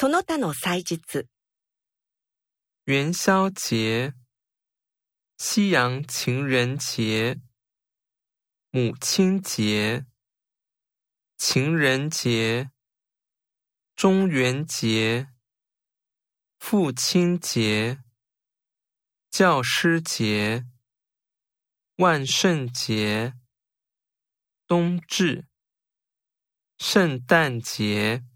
その他の祭日。元宵节、西洋情人节、母亲节、情人节、中元节、父亲节、教师节、万圣节、冬至、圣诞节。